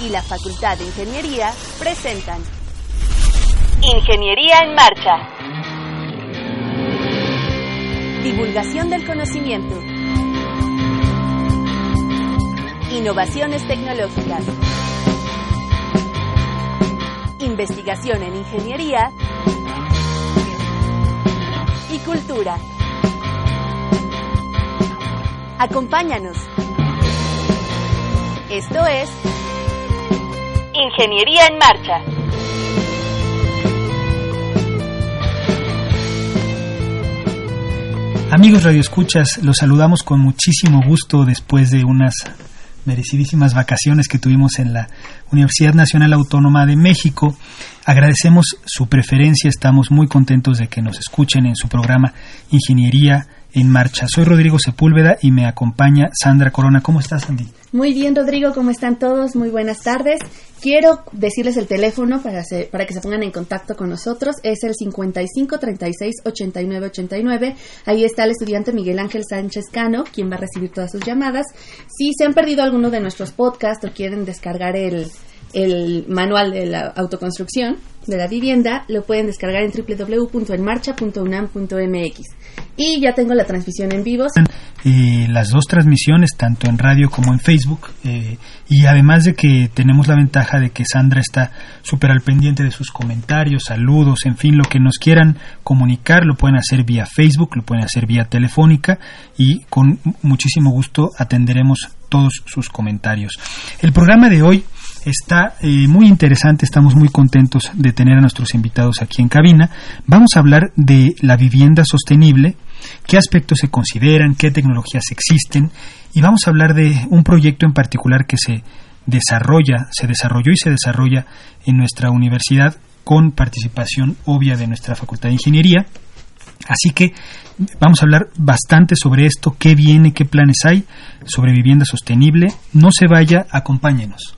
y la Facultad de Ingeniería presentan Ingeniería en Marcha. Divulgación del conocimiento. Innovaciones tecnológicas. Investigación en ingeniería. Y cultura. Acompáñanos. Esto es Ingeniería en Marcha. Amigos radioescuchas, los saludamos con muchísimo gusto después de unas merecidísimas vacaciones que tuvimos en la Universidad Nacional Autónoma de México. Agradecemos su preferencia, estamos muy contentos de que nos escuchen en su programa Ingeniería en Marcha. Soy Rodrigo Sepúlveda y me acompaña Sandra Corona. ¿Cómo estás, Andy? Muy bien, Rodrigo, ¿cómo están todos? Muy buenas tardes. Quiero decirles el teléfono para, para que se pongan en contacto con nosotros. Es el 55 36 89 89. Ahí está el estudiante Miguel Ángel Sánchez Cano, quien va a recibir todas sus llamadas. Si se han perdido alguno de nuestros podcasts o quieren descargar el, el manual de la autoconstrucción de la vivienda, lo pueden descargar en www.enmarcha.unam.mx. Y ya tengo la transmisión en vivo. Eh, las dos transmisiones, tanto en radio como en Facebook. Eh, y además de que tenemos la ventaja de que Sandra está súper al pendiente de sus comentarios, saludos, en fin, lo que nos quieran comunicar, lo pueden hacer vía Facebook, lo pueden hacer vía telefónica y con muchísimo gusto atenderemos todos sus comentarios. El programa de hoy está eh, muy interesante, estamos muy contentos de tener a nuestros invitados aquí en cabina. Vamos a hablar de la vivienda sostenible qué aspectos se consideran, qué tecnologías existen y vamos a hablar de un proyecto en particular que se desarrolla, se desarrolló y se desarrolla en nuestra universidad con participación obvia de nuestra Facultad de Ingeniería. Así que vamos a hablar bastante sobre esto, qué viene, qué planes hay sobre vivienda sostenible. No se vaya, acompáñenos.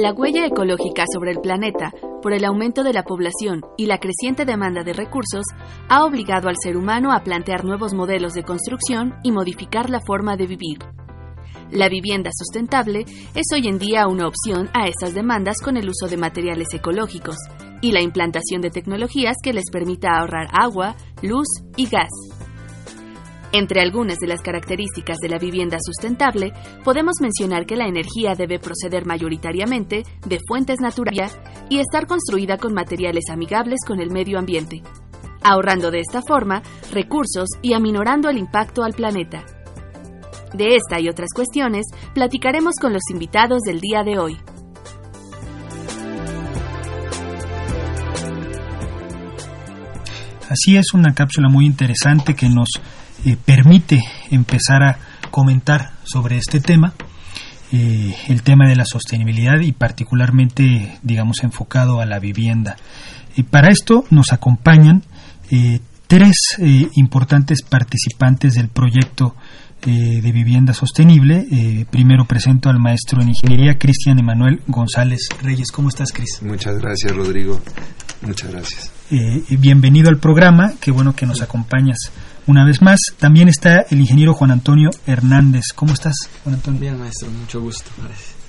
La huella ecológica sobre el planeta por el aumento de la población y la creciente demanda de recursos ha obligado al ser humano a plantear nuevos modelos de construcción y modificar la forma de vivir. La vivienda sustentable es hoy en día una opción a estas demandas con el uso de materiales ecológicos y la implantación de tecnologías que les permita ahorrar agua, luz y gas. Entre algunas de las características de la vivienda sustentable, podemos mencionar que la energía debe proceder mayoritariamente de fuentes naturales y estar construida con materiales amigables con el medio ambiente, ahorrando de esta forma recursos y aminorando el impacto al planeta. De esta y otras cuestiones platicaremos con los invitados del día de hoy. Así es una cápsula muy interesante que nos eh, permite empezar a comentar sobre este tema, eh, el tema de la sostenibilidad y particularmente, digamos, enfocado a la vivienda. Y para esto nos acompañan eh, tres importantes participantes del proyecto de vivienda sostenible. primero presento al maestro en ingeniería, Cristian Emanuel González Reyes. ¿Cómo estás, Cris? Muchas gracias, Rodrigo. Muchas gracias. bienvenido al programa. Qué bueno que nos acompañas una vez más. También está el ingeniero Juan Antonio Hernández. ¿Cómo estás, Juan Antonio? Bien, maestro, mucho gusto.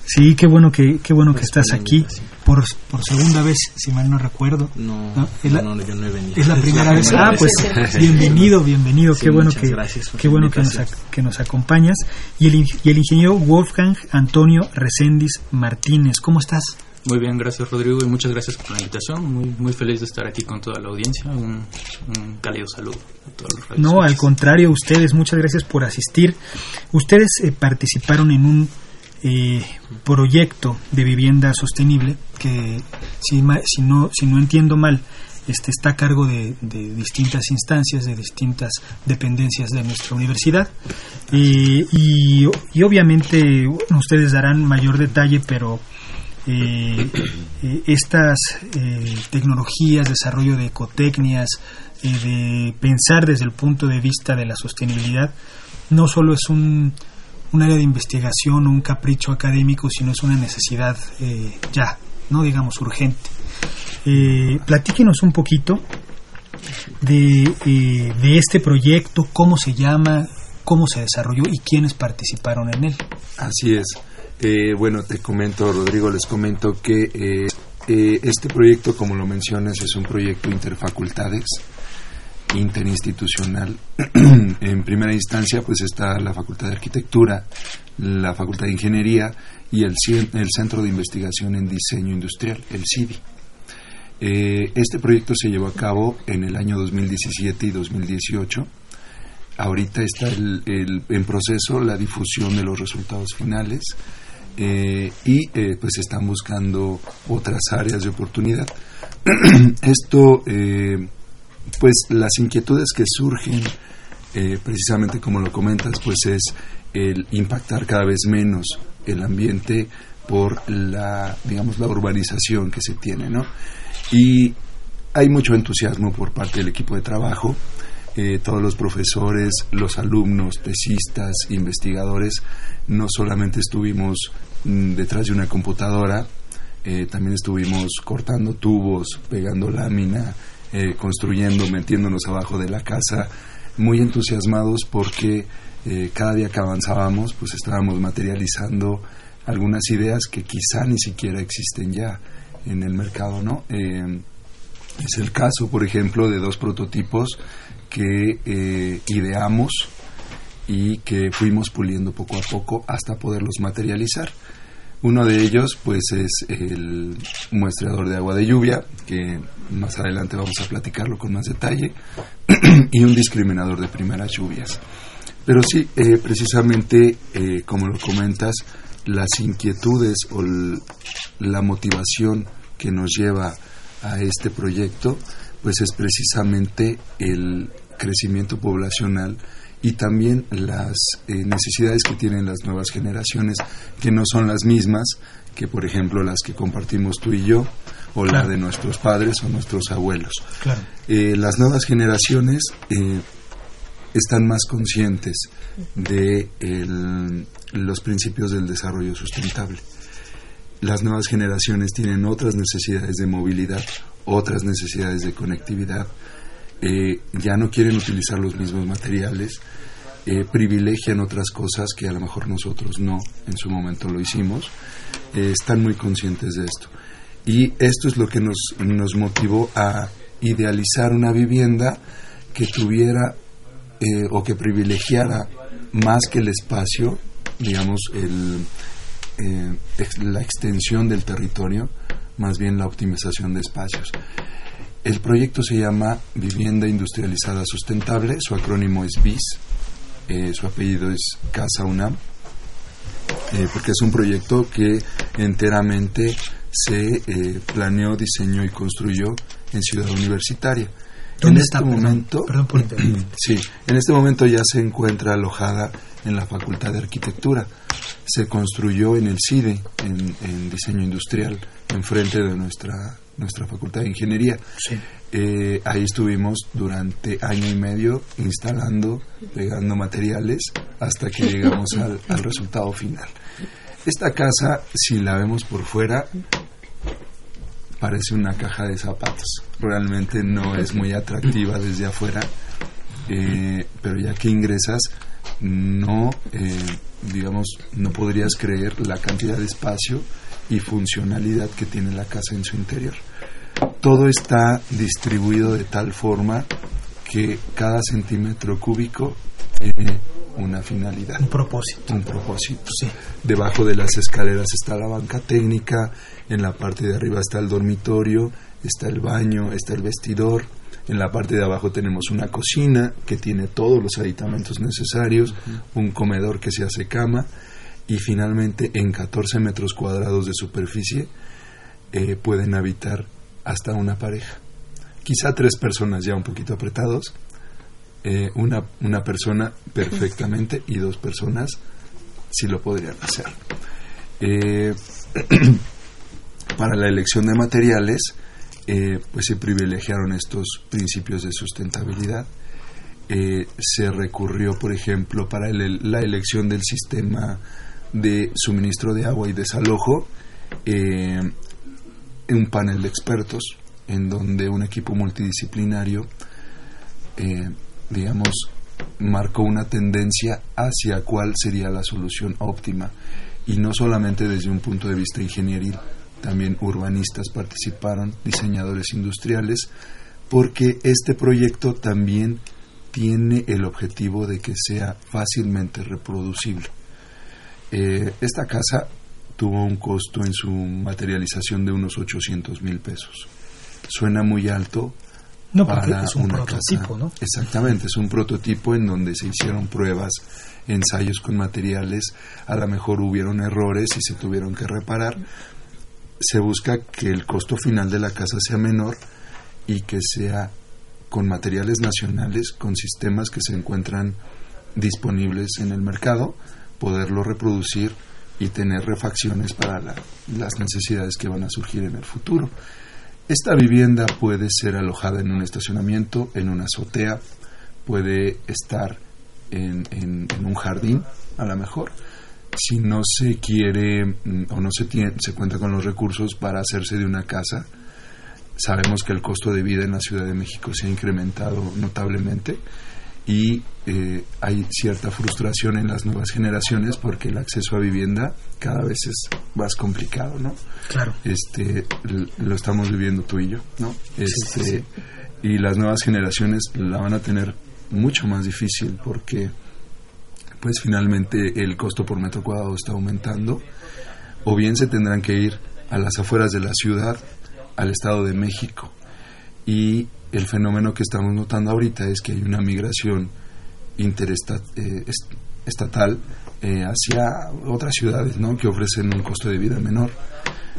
Sí, qué bueno que qué bueno que estás aquí por, por segunda vez, si mal no recuerdo. No, no, ¿Es la, yo no he venido. Es la primera, vez. Ah, pues bienvenido, bienvenido. qué bueno que qué bueno que nos, que nos acompañas y el y el ingeniero Wolfgang Antonio Recendis Martínez. ¿Cómo estás? Muy bien, gracias Rodrigo y muchas gracias por la invitación. Muy, muy feliz de estar aquí con toda la audiencia. Un, cálido saludo a todos los No, al contrario, ustedes, muchas gracias por asistir. Ustedes eh, participaron en un eh, proyecto de vivienda sostenible que, si, si, no, si no entiendo mal, este, está a cargo de, distintas instancias, de distintas dependencias de nuestra universidad. y, obviamente ustedes darán mayor detalle, pero eh, eh, estas eh, tecnologías, desarrollo de ecotecnias, de pensar desde el punto de vista de la sostenibilidad, no solo es un, un área de investigación o un capricho académico, sino es una necesidad ya, no digamos urgente. platíquenos un poquito de, de este proyecto, cómo se llama, cómo se desarrolló y quiénes participaron en él. Así es. Eh, bueno, te comento, Rodrigo, les comento que eh, eh, este proyecto, como lo mencionas, es un proyecto interfacultades, interinstitucional. en primera instancia, pues está la Facultad de Arquitectura, la Facultad de Ingeniería y el, el Centro de Investigación en Diseño Industrial, el CIDI. este proyecto se llevó a cabo en el año 2017 y 2018. Ahorita está en proceso la difusión de los resultados finales eh, y eh, pues están buscando otras áreas de oportunidad. Esto, eh, pues las inquietudes que surgen, precisamente como lo comentas, pues es el impactar cada vez menos el ambiente por la, digamos, la urbanización que se tiene, ¿no? Y hay mucho entusiasmo por parte del equipo de trabajo. todos los profesores, los alumnos, tesistas, investigadores, no solamente estuvimos mm, detrás de una computadora, eh, también estuvimos cortando tubos, pegando lámina, eh, construyendo, metiéndonos abajo de la casa, muy entusiasmados porque eh, cada día que avanzábamos, pues estábamos materializando algunas ideas que quizá ni siquiera existen ya en el mercado, ¿no? es el caso, por ejemplo, de dos prototipos que ideamos y que fuimos puliendo poco a poco hasta poderlos materializar. Uno de ellos pues es el muestreador de agua de lluvia, que más adelante vamos a platicarlo con más detalle, y un discriminador de primeras lluvias. Pero sí, eh, precisamente, eh, como lo comentas, las inquietudes o la motivación que nos lleva a este proyecto, pues es precisamente el crecimiento poblacional y también las eh, necesidades que tienen las nuevas generaciones, que no son las mismas que, por ejemplo, las que compartimos tú y yo, o las de nuestros padres o nuestros abuelos. Eh, las nuevas generaciones eh, están más conscientes de los principios del desarrollo sustentable. Las nuevas generaciones tienen otras necesidades de movilidad, otras necesidades de conectividad, eh, ya no quieren utilizar los mismos materiales, eh, privilegian otras cosas que a lo mejor nosotros no en su momento lo hicimos, eh, están muy conscientes de esto. Y esto es lo que nos, nos motivó a idealizar una vivienda que tuviera o que privilegiara más que el espacio, digamos, el, la extensión del territorio, más bien la optimización de espacios. El proyecto se llama Vivienda Industrializada Sustentable, su acrónimo es BIS, eh, su apellido es Casa UNAM, eh, porque es un proyecto que enteramente se eh, planeó, diseñó y construyó en Ciudad Universitaria. en este momento, sí, en este momento ya se encuentra alojada en la Facultad de Arquitectura. Se construyó en el CIDE, en, en diseño industrial, enfrente de nuestra nuestra Facultad de Ingeniería. Eh, ahí estuvimos durante año y medio instalando, pegando materiales hasta que llegamos al, resultado final. Esta casa, si la vemos por fuera, parece una caja de zapatos. Realmente no es muy atractiva desde afuera, eh, pero ya que ingresas, no, eh, digamos, no podrías creer la cantidad de espacio y funcionalidad que tiene la casa en su interior todo está distribuido de tal forma que cada centímetro cúbico tiene una finalidad. Un propósito. Un propósito. Sí. Debajo de las escaleras está la banca técnica, en la parte de arriba está el dormitorio, está el baño, está el vestidor, en la parte de abajo tenemos una cocina que tiene todos los aditamentos necesarios, un comedor que se hace cama y finalmente en 14 metros cuadrados de superficie eh, pueden habitar hasta una pareja. Quizá tres personas ya un poquito apretados, eh, una, una persona perfectamente y dos personas si lo podrían hacer. Eh, para la elección de materiales, eh, pues se privilegiaron estos principios de sustentabilidad. Eh, se recurrió, por ejemplo, para la elección del sistema de suministro de agua y desalojo, eh, un panel de expertos en donde un equipo multidisciplinario, eh, digamos, marcó una tendencia hacia cuál sería la solución óptima y no solamente desde un punto de vista ingenieril, también urbanistas participaron, diseñadores industriales, porque este proyecto también tiene el objetivo de que sea fácilmente reproducible. Eh, esta casa tuvo un costo en su materialización de unos 800 mil pesos. Suena muy alto, No, porque para es un una prototipo, casa. ¿no? Exactamente, es un prototipo en donde se hicieron pruebas, ensayos con materiales, a lo mejor hubieron errores y se tuvieron que reparar. Se busca que el costo final de la casa sea menor y que sea con materiales nacionales, con sistemas que se encuentran disponibles en el mercado, poderlo reproducir y tener refacciones para la- las necesidades que van a surgir en el futuro. Esta vivienda puede ser alojada en un estacionamiento, en una azotea, puede estar en, en- en un jardín, a lo mejor. Si no se quiere mm, o no se, tiene, se cuenta con los recursos para hacerse de una casa, sabemos que el costo de vida en la Ciudad de México se ha incrementado notablemente y eh, hay cierta frustración en las nuevas generaciones porque el acceso a vivienda cada vez es más complicado, ¿no? Claro. este lo estamos viviendo tú y yo, ¿no? Este, sí, sí. Y las nuevas generaciones la van a tener mucho más difícil porque pues finalmente el costo por metro cuadrado está aumentando o bien se tendrán que ir a las afueras de la ciudad, al Estado de México. Y el fenómeno que estamos notando ahorita es que hay una migración interestatal eh, hacia otras ciudades ¿no? que ofrecen un costo de vida menor.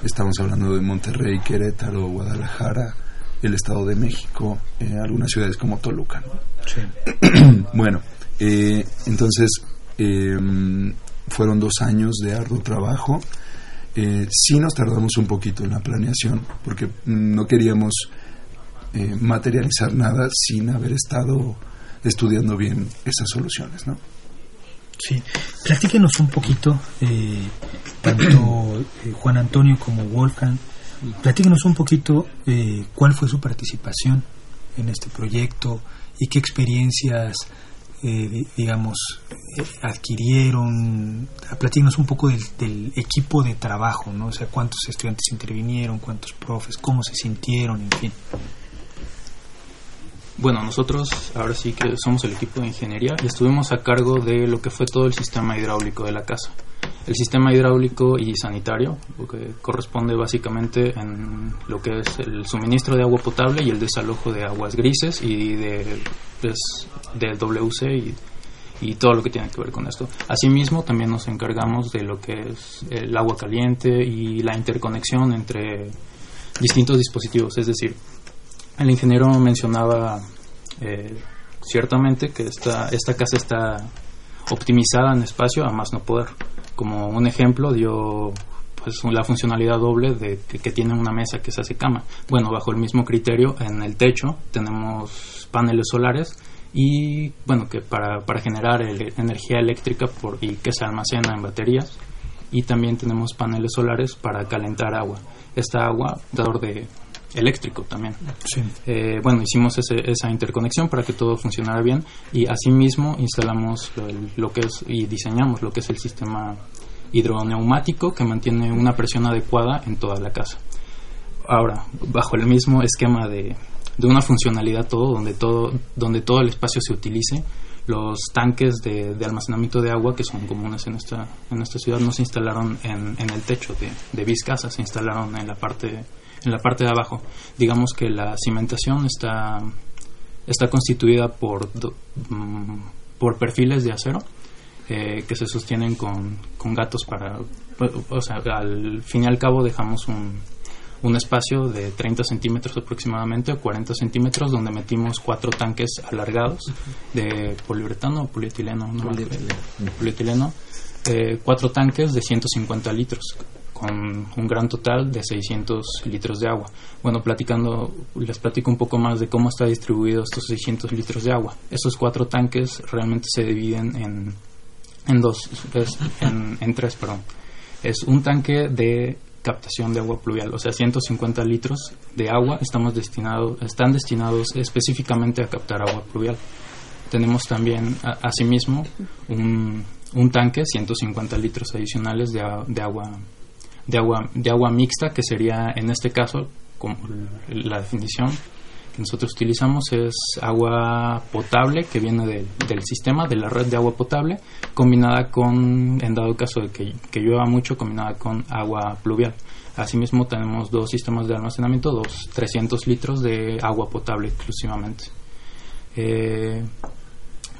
Estamos hablando de Monterrey, Querétaro, Guadalajara, el Estado de México, eh, algunas ciudades como Toluca. ¿no? Sí. bueno, eh, entonces eh, fueron dos años de arduo trabajo. Eh, sí nos tardamos un poquito en la planeación porque no queríamos eh, materializar nada sin haber estado estudiando bien esas soluciones, ¿no? Sí, platíquenos un poquito, eh, tanto eh, Juan Antonio como Wolfgang, platíquenos un poquito eh, cuál fue su participación en este proyecto y qué experiencias, eh, di- digamos, eh, adquirieron. Platíquenos un poco del, del equipo de trabajo, ¿no? O sea, cuántos estudiantes intervinieron, cuántos profes, cómo se sintieron, en fin. Bueno, nosotros ahora sí que somos el equipo de ingeniería y estuvimos a cargo de lo que fue todo el sistema hidráulico de la casa. El sistema hidráulico y sanitario, lo que corresponde básicamente en lo que es el suministro de agua potable y el desalojo de aguas grises y de, pues, del WC y, y todo lo que tiene que ver con esto. Asimismo, también nos encargamos de lo que es el agua caliente y la interconexión entre distintos dispositivos, es decir, el ingeniero mencionaba eh, ciertamente que esta, esta casa está optimizada en espacio a más no poder. Como un ejemplo dio pues la funcionalidad doble de que, tiene una mesa que se hace cama. Bueno, bajo el mismo criterio, en el techo tenemos paneles solares y bueno, que para, para generar el- energía eléctrica por, y que se almacena en baterías y también tenemos paneles solares para calentar agua. Esta agua, dador de eléctrico también. Sí. Eh, bueno, hicimos ese- esa interconexión para que todo funcionara bien y asimismo instalamos lo, que es y diseñamos lo que es el sistema hidroneumático que mantiene una presión adecuada en toda la casa. Ahora, bajo el mismo esquema de, de una funcionalidad todo donde todo donde todo el espacio se utilice, Los tanques de, almacenamiento de agua que son comunes en esta, en esta ciudad no se instalaron en, en el techo de, de Vizcasa, se instalaron en la parte en la parte de abajo. Digamos que la cimentación está, está constituida por, mm, por perfiles de acero eh, que se sostienen con, con gatos para... O sea, al fin y al cabo dejamos un, un espacio de 30 centímetros aproximadamente o 40 centímetros donde metimos cuatro tanques alargados de poliuretano o polietileno, no polietileno, eh, cuatro tanques de 150 litros con un gran total de 600 litros de agua. Bueno, platicando, les platico un poco más de cómo está distribuido estos 600 litros de agua. Estos cuatro tanques realmente se dividen en, en dos, en, en tres, perdón. Es un tanque de captación de agua pluvial, o sea, 150 litros de agua estamos destinados, están destinados específicamente a captar agua pluvial. Tenemos también, asimismo, un, un tanque, 150 litros adicionales de, de, agua, de, agua, de agua mixta, que sería, en este caso, como la definición, que nosotros utilizamos es agua potable que viene del sistema, de la red de agua potable, combinada con, en dado caso de que, que llueva mucho, combinada con agua pluvial. Asimismo tenemos dos sistemas de almacenamiento, dos 300 litros de agua potable exclusivamente. Eh,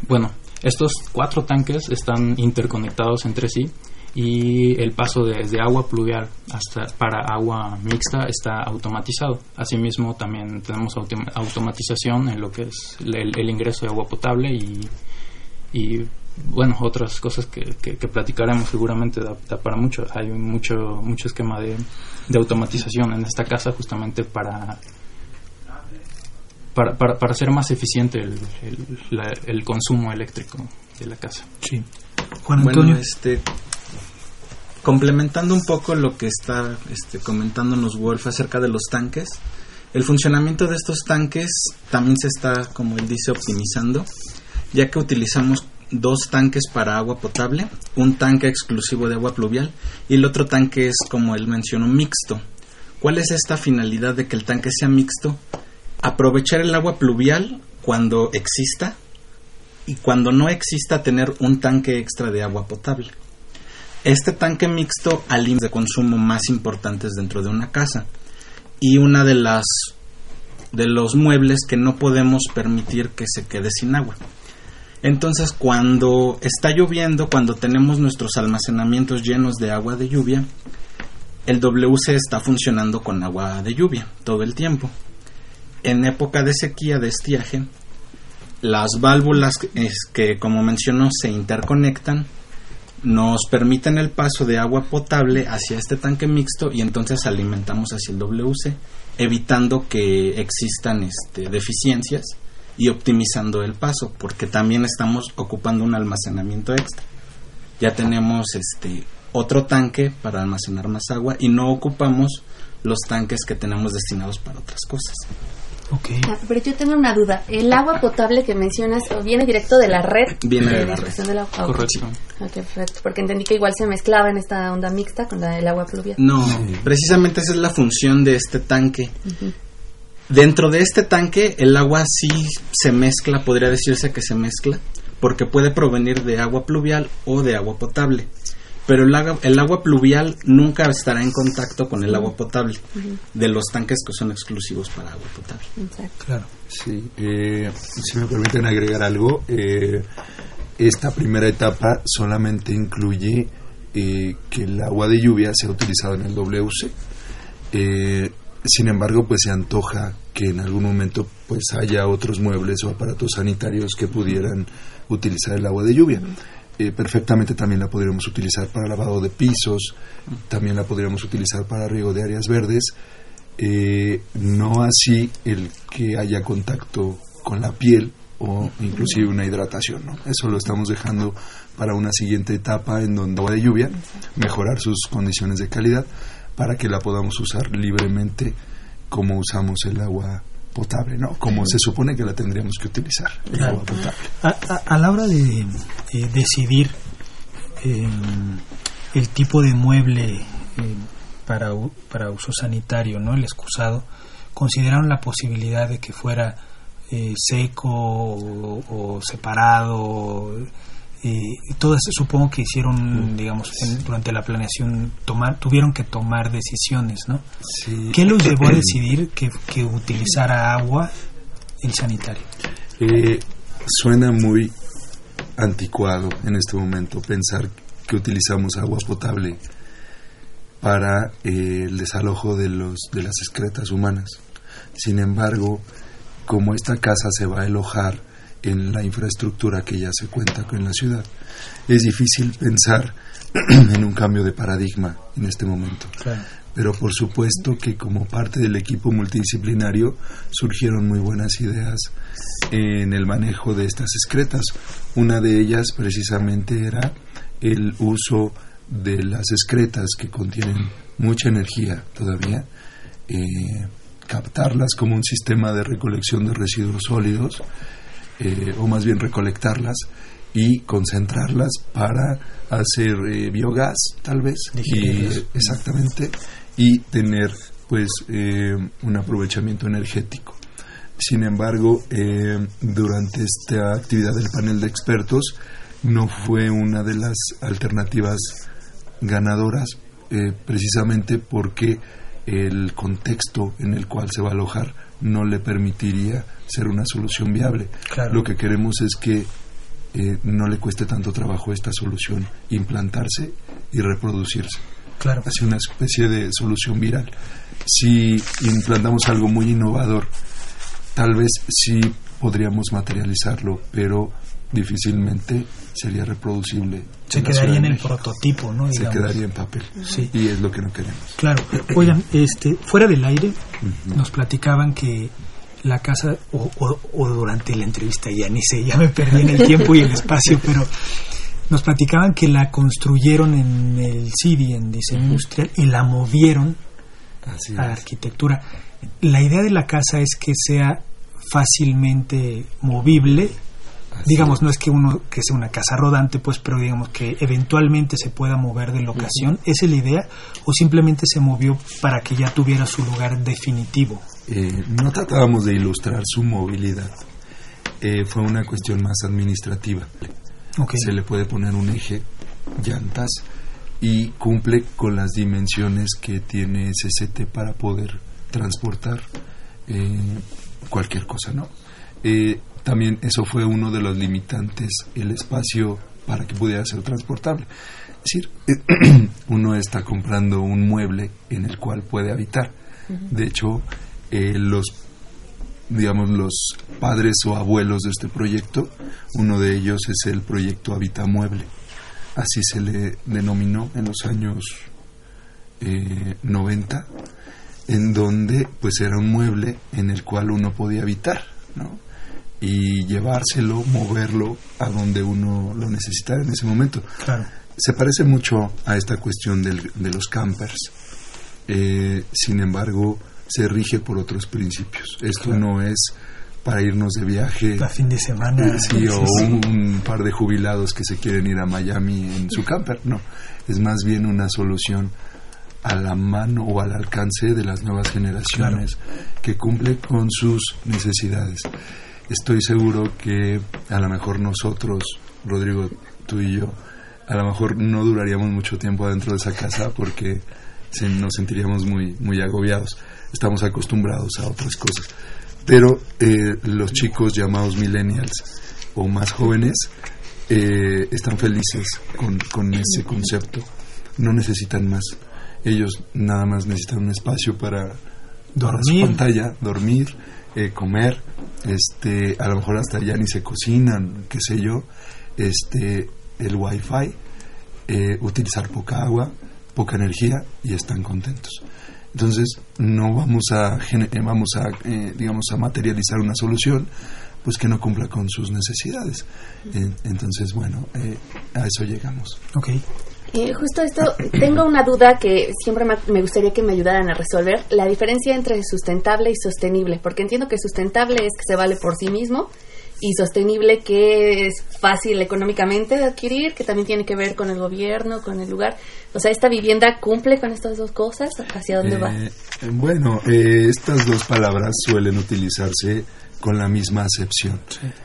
bueno, estos cuatro tanques están interconectados entre sí y el paso desde agua pluvial hasta para agua mixta está automatizado. Asimismo, también tenemos automatización en lo que es el, ingreso de agua potable y, y bueno, otras cosas que, que, platicaremos seguramente da, para mucho. Hay mucho, mucho esquema de, de automatización en esta casa justamente para para, para, para hacer más eficiente el, el, consumo eléctrico de la casa. Sí. Juan Antonio. este, complementando un poco lo que está este, comentándonos Wolf acerca de los tanques, el funcionamiento de estos tanques también se está, como él dice, optimizando, ya que utilizamos dos tanques para agua potable, un tanque exclusivo de agua pluvial y el otro tanque es, como él mencionó, mixto. ¿Cuál es esta finalidad de que el tanque sea mixto? Aprovechar el agua pluvial cuando exista y cuando no exista tener un tanque extra de agua potable. Este tanque mixto alimenta de consumo más importantes dentro de una casa y una de las de los muebles que no podemos permitir que se quede sin agua. Entonces, cuando está lloviendo, cuando tenemos nuestros almacenamientos llenos de agua de lluvia, el WC está funcionando con agua de lluvia todo el tiempo. En época de sequía, de estiaje, las válvulas que, como mencionó, se interconectan nos permiten el paso de agua potable hacia este tanque mixto y entonces alimentamos hacia el WC, evitando que existan este, deficiencias y optimizando el paso, porque también estamos ocupando un almacenamiento extra. Ya tenemos este otro tanque para almacenar más agua y no ocupamos los tanques que tenemos destinados para otras cosas. Okay. Ah, pero yo tengo una duda. ¿El agua potable que mencionas viene directo de la red? Viene de, la red. Correcto. perfecto. Porque entendí que igual se mezclaba en esta onda mixta con la, el agua pluvial. No, precisamente esa es la función de este tanque. Dentro de este tanque el agua sí se mezcla, podría decirse que se mezcla, porque puede provenir de agua pluvial o de agua potable. Pero el agua, el agua pluvial nunca estará en contacto con el agua potable de los tanques que son exclusivos para agua potable. Claro. Sí, eh, si me permiten agregar algo, eh, esta primera etapa solamente incluye eh, que el agua de lluvia sea utilizado en el WC. sin embargo, pues se antoja que en algún momento pues haya otros muebles o aparatos sanitarios que pudieran utilizar el agua de lluvia. Eh, perfectamente también la podríamos utilizar para lavado de pisos, también la podríamos utilizar para riego de áreas verdes, eh, no así el que haya contacto con la piel o inclusive una hidratación. ¿no? Eso lo estamos dejando para una siguiente etapa en donde agua de lluvia, mejorar sus condiciones de calidad para que la podamos usar libremente como usamos el agua potable, ¿no? Como se supone que la tendríamos que utilizar, el agua potable. A, la hora de, decidir em, el tipo de mueble em, para, para uso sanitario, ¿no? El excusado, consideraron la posibilidad de que fuera eh, seco o, separado. Y todas supongo que hicieron, digamos, durante la planeación, tomar, tuvieron que tomar decisiones, ¿no? ¿Qué los llevó a decidir que, que utilizara agua el sanitario? Eh, suena muy anticuado en este momento pensar que utilizamos agua potable para eh, el desalojo de, los, de las excretas humanas. Sin embargo, como esta casa se va a alojar en la infraestructura que ya se cuenta con la ciudad, es difícil pensar en un cambio de paradigma en este momento. Pero por supuesto que como parte del equipo multidisciplinario surgieron muy buenas ideas en el manejo de estas excretas. Una de ellas precisamente era el uso de las excretas que contienen mucha energía todavía, eh, captarlas como un sistema de recolección de residuos sólidos, eh, o más bien recolectarlas y concentrarlas para hacer eh, biogás, tal vez, y, exactamente, y tener pues un aprovechamiento energético. Sin embargo, durante esta actividad del panel de expertos, no fue una de las alternativas ganadoras eh, precisamente porque el contexto en el cual se va a alojar no le permitiría ser una solución viable. Lo que queremos es que eh, no le cueste tanto trabajo esta solución implantarse y reproducirse. Claro. Así una especie de solución viral. Si implantamos algo muy innovador, tal vez sí podríamos materializarlo, pero difícilmente sería reproducible. Se quedaría en el prototipo, ¿no? Se quedaría en papel. Sí. Y es lo que no queremos. Claro. Oigan, este, fuera del aire, nos platicaban que la casa, o, o, durante la entrevista, ya ni sé, ya me perdí en el tiempo y el espacio, pero nos platicaban que la construyeron en el CIDI, en diseño industrial, y la movieron a arquitectura. La idea de la casa es que sea fácilmente movible digamos, no es que uno que sea una casa rodante, pues, pero digamos que eventualmente se pueda mover de locación. ¿Esa es la idea? ¿O simplemente se movió para que ya tuviera su lugar definitivo? Eh, no tratábamos de ilustrar su movilidad. Eh, fue una cuestión más administrativa. Se le puede poner un eje, llantas, y cumple con las dimensiones que tiene SCT para poder transportar eh, cualquier cosa, ¿no? También eso fue uno de los limitantes, el espacio para que pudiera ser transportable. Es decir, uno está comprando un mueble en el cual puede habitar. De hecho, eh, los digamos los padres o abuelos de este proyecto, uno de ellos es el proyecto Habitamueble. Así se le denominó en los años eh, 90, en donde pues era un mueble en el cual uno podía habitar, ¿no? Y llevárselo, moverlo a donde uno lo necesitara en ese momento. Se parece mucho a esta cuestión del, de los campers. Eh, sin embargo, se rige por otros principios. Esto no es para irnos de viaje. A fin de semana. Sí, o un, par de jubilados que se quieren ir a Miami en su camper. No, es más bien una solución a la mano o al alcance de las nuevas generaciones que cumple con sus necesidades estoy seguro que a lo mejor nosotros, Rodrigo, tú y yo, a lo mejor no duraríamos mucho tiempo dentro de esa casa porque nos sentiríamos muy, muy agobiados. Estamos acostumbrados a otras cosas. Pero eh, los chicos llamados millennials o más jóvenes eh, están felices con, con ese concepto. No necesitan más. Ellos nada más necesitan un espacio para dormir, pantalla, dormir, eh, comer, este, a lo mejor hasta ya ni se cocinan, qué sé yo, este, el wifi, eh, utilizar poca agua, poca energía y están contentos. Entonces no vamos a eh, vamos a digamos a materializar una solución pues que no cumpla con sus necesidades. entonces bueno a eso llegamos. Okay. Eh, justo esto, tengo una duda que siempre me gustaría que me ayudaran a resolver, la diferencia entre sustentable y sostenible, porque entiendo que sustentable es que se vale por sí mismo y sostenible que es fácil económicamente de adquirir, que también tiene que ver con el gobierno, con el lugar. O sea, ¿esta vivienda cumple con estas dos cosas? ¿Hacia dónde va? Eh, bueno, eh, estas dos palabras suelen utilizarse con la misma acepción.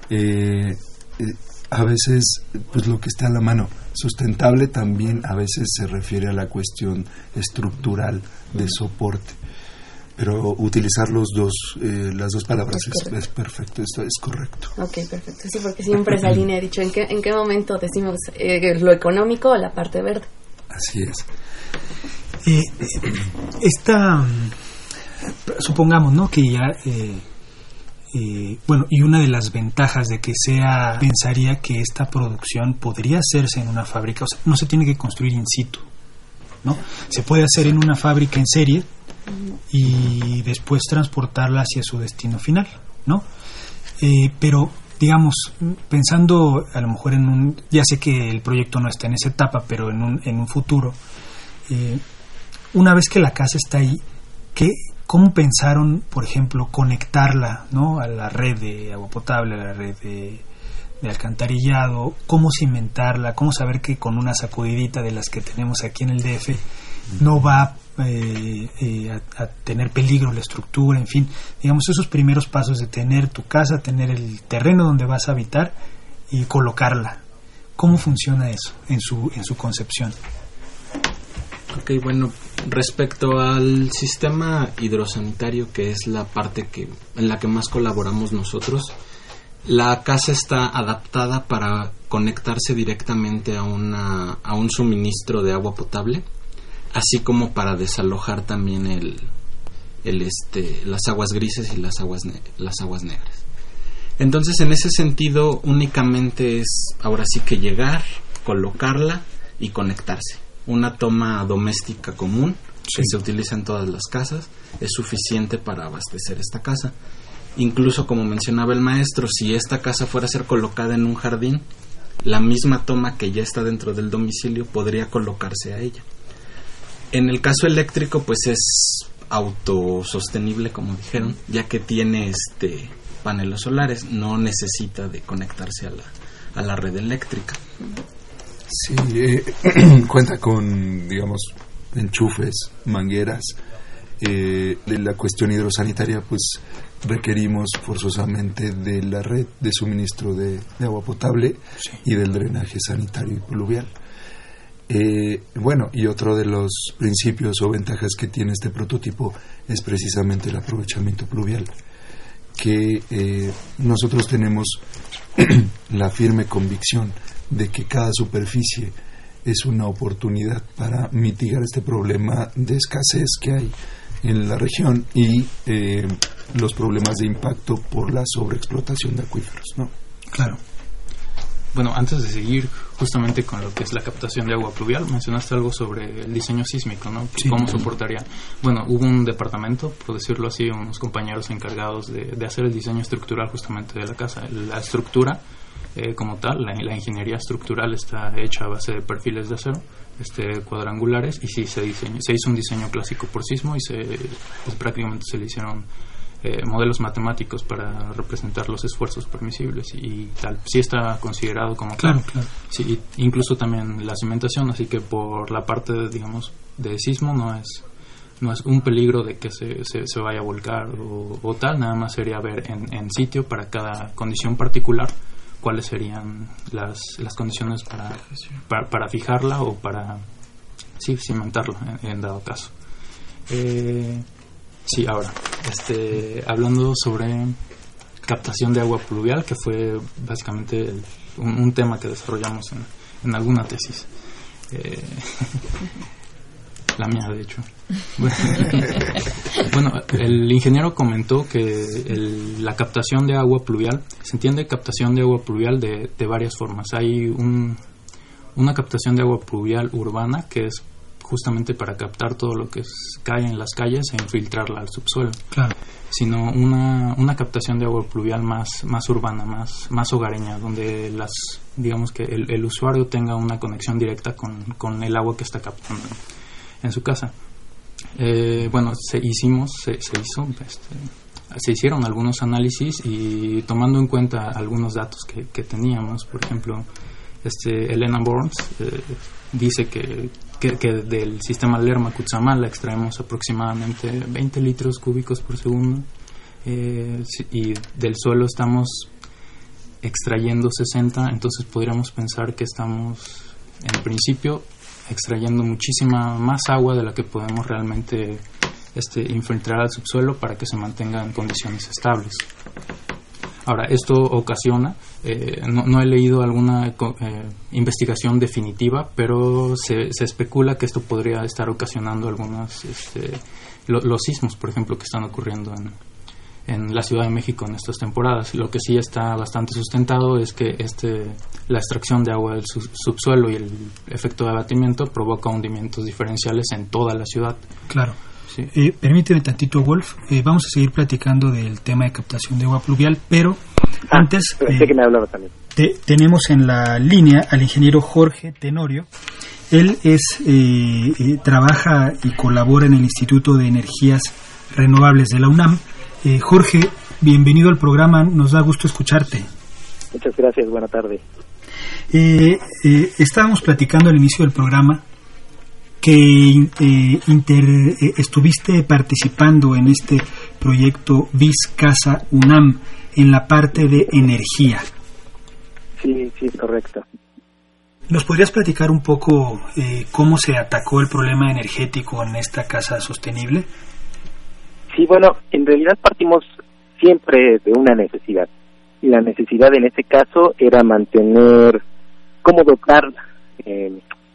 Eh, eh, a veces, pues lo que está a la mano, sustentable también a veces se refiere a la cuestión estructural de soporte. Pero utilizar los dos, eh, las dos palabras es, perfecto, esto es correcto. Ok, perfecto. Sí, porque siempre esa línea he dicho, ¿en qué, en qué momento decimos lo económico o la parte verde? Así es. esta, supongamos, ¿no? Que ya eh, bueno, y una de las ventajas de que sea, pensaría que esta producción podría hacerse en una fábrica, o sea, no se tiene que construir in situ, ¿no? Se puede hacer en una fábrica en serie y después transportarla hacia su destino final, ¿no? Eh, pero, digamos, pensando a lo mejor en un, ya sé que el proyecto no está en esa etapa, pero en un, en un futuro, eh, una vez que la casa está ahí, ¿qué, ¿Cómo pensaron, por ejemplo, conectarla ¿no? a la red de agua potable, a la red de, alcantarillado? ¿Cómo cimentarla? ¿Cómo saber que con una sacudidita de las que tenemos aquí en el DF no va eh, eh, a, tener peligro la estructura? En fin, digamos, esos primeros pasos de tener tu casa, tener el terreno donde vas a habitar y colocarla. ¿Cómo funciona eso en su, en su concepción? Ok, bueno, respecto al sistema hidrosanitario, que es la parte que, en la que más colaboramos nosotros, la casa está adaptada para conectarse directamente a, una, a un suministro de agua potable, así como para desalojar también el, el este, las aguas grises y las aguas, las aguas negras. Entonces, en ese sentido, únicamente es ahora sí que llegar, colocarla y conectarse una toma doméstica común que se utiliza en todas las casas es suficiente para abastecer esta casa. Incluso como mencionaba el maestro, si esta casa fuera a ser colocada en un jardín, la misma toma que ya está dentro del domicilio podría colocarse a ella. En el caso eléctrico, pues es autosostenible, como dijeron, ya que tiene este paneles solares, no necesita de conectarse a la, a la red eléctrica. Sí, eh, cuenta con, digamos, enchufes, mangueras. Eh, la cuestión hidrosanitaria, pues requerimos forzosamente de la red de suministro de, agua potable y del drenaje sanitario y pluvial. Eh, bueno, y otro de los principios o ventajas que tiene este prototipo es precisamente el aprovechamiento pluvial, que eh, nosotros tenemos la firme convicción de que cada superficie es una oportunidad para mitigar este problema de escasez que hay en la región y eh, los problemas de impacto por la sobreexplotación de acuíferos, ¿no? Claro. Bueno, antes de seguir justamente con lo que es la captación de agua pluvial, mencionaste algo sobre el diseño sísmico, ¿no? ¿Cómo soportaría? Bueno, hubo un departamento, por decirlo así, unos compañeros encargados de, de hacer el diseño estructural justamente de la casa. La estructura eh, como tal, la, ingeniería estructural está hecha a base de perfiles de acero este, cuadrangulares y sí se, diseñó, se hizo un diseño clásico por sismo y se, pues, prácticamente se le hicieron eh, modelos matemáticos para representar los esfuerzos permisibles y, tal. Sí está considerado como claro, Claro. Sí, incluso también la cimentación, así que por la parte, digamos, de sismo no es no es un peligro de que se, se, vaya a volcar o, tal, nada más sería ver en, en sitio para cada condición particular cuáles serían las, las condiciones para, para, fijarla o para sí, cimentarla en, dado caso. Eh, sí, ahora, este, hablando sobre captación de agua pluvial, que fue básicamente un, tema que desarrollamos en, en alguna tesis. Eh, la mía, de hecho. bueno, el ingeniero comentó que la captación de agua pluvial, se entiende captación de agua pluvial de, varias formas. Hay un, una captación de agua pluvial urbana que es justamente para captar todo lo que cae en las calles e infiltrarla al subsuelo. Claro. Sino una, una captación de agua pluvial más, más urbana, más, más hogareña, donde las digamos que el, el usuario tenga una conexión directa con, con el agua que está captando en su casa. Eh, bueno, se hicimos, se, hizo, este, se hicieron algunos análisis y tomando en cuenta algunos datos que, teníamos, por ejemplo, este Elena Burns eh, dice que, que, del sistema Lerma Cutzamala extraemos aproximadamente 20 litros cúbicos por segundo eh, y del suelo estamos extrayendo 60, entonces podríamos pensar que estamos en principio extrayendo muchísima más agua de la que podemos realmente este, infiltrar al subsuelo para que se mantenga en condiciones estables. Ahora, esto ocasiona, eh, no, he leído alguna eh, investigación definitiva, pero se, especula que esto podría estar ocasionando algunos, este, los sismos, por ejemplo, que están ocurriendo en, en la Ciudad de México en estas temporadas. Lo que sí está bastante sustentado es que este, la extracción de agua del subsuelo y el efecto de abatimiento provoca hundimientos diferenciales en toda la ciudad. Claro. Eh, permíteme tantito, Wolf. Eh, vamos a seguir platicando del tema de captación de agua pluvial, pero ah, antes. Eh, que me hablaba también. tenemos en la línea al ingeniero Jorge Tenorio. Él es trabaja y colabora en el Instituto de Energías Renovables de la UNAM. Jorge, bienvenido al programa. Nos da gusto escucharte. Muchas gracias. Buena tarde. estábamos platicando al inicio del programa que eh, eh, estuviste participando en este proyecto Vis Casa UNAM en la parte de energía. Sí, sí, correcto. ¿Nos podrías platicar un poco eh, cómo se atacó el problema energético en esta casa sostenible? Sí, bueno, en realidad partimos siempre de una necesidad. Y la necesidad en este caso era mantener, cómo dotar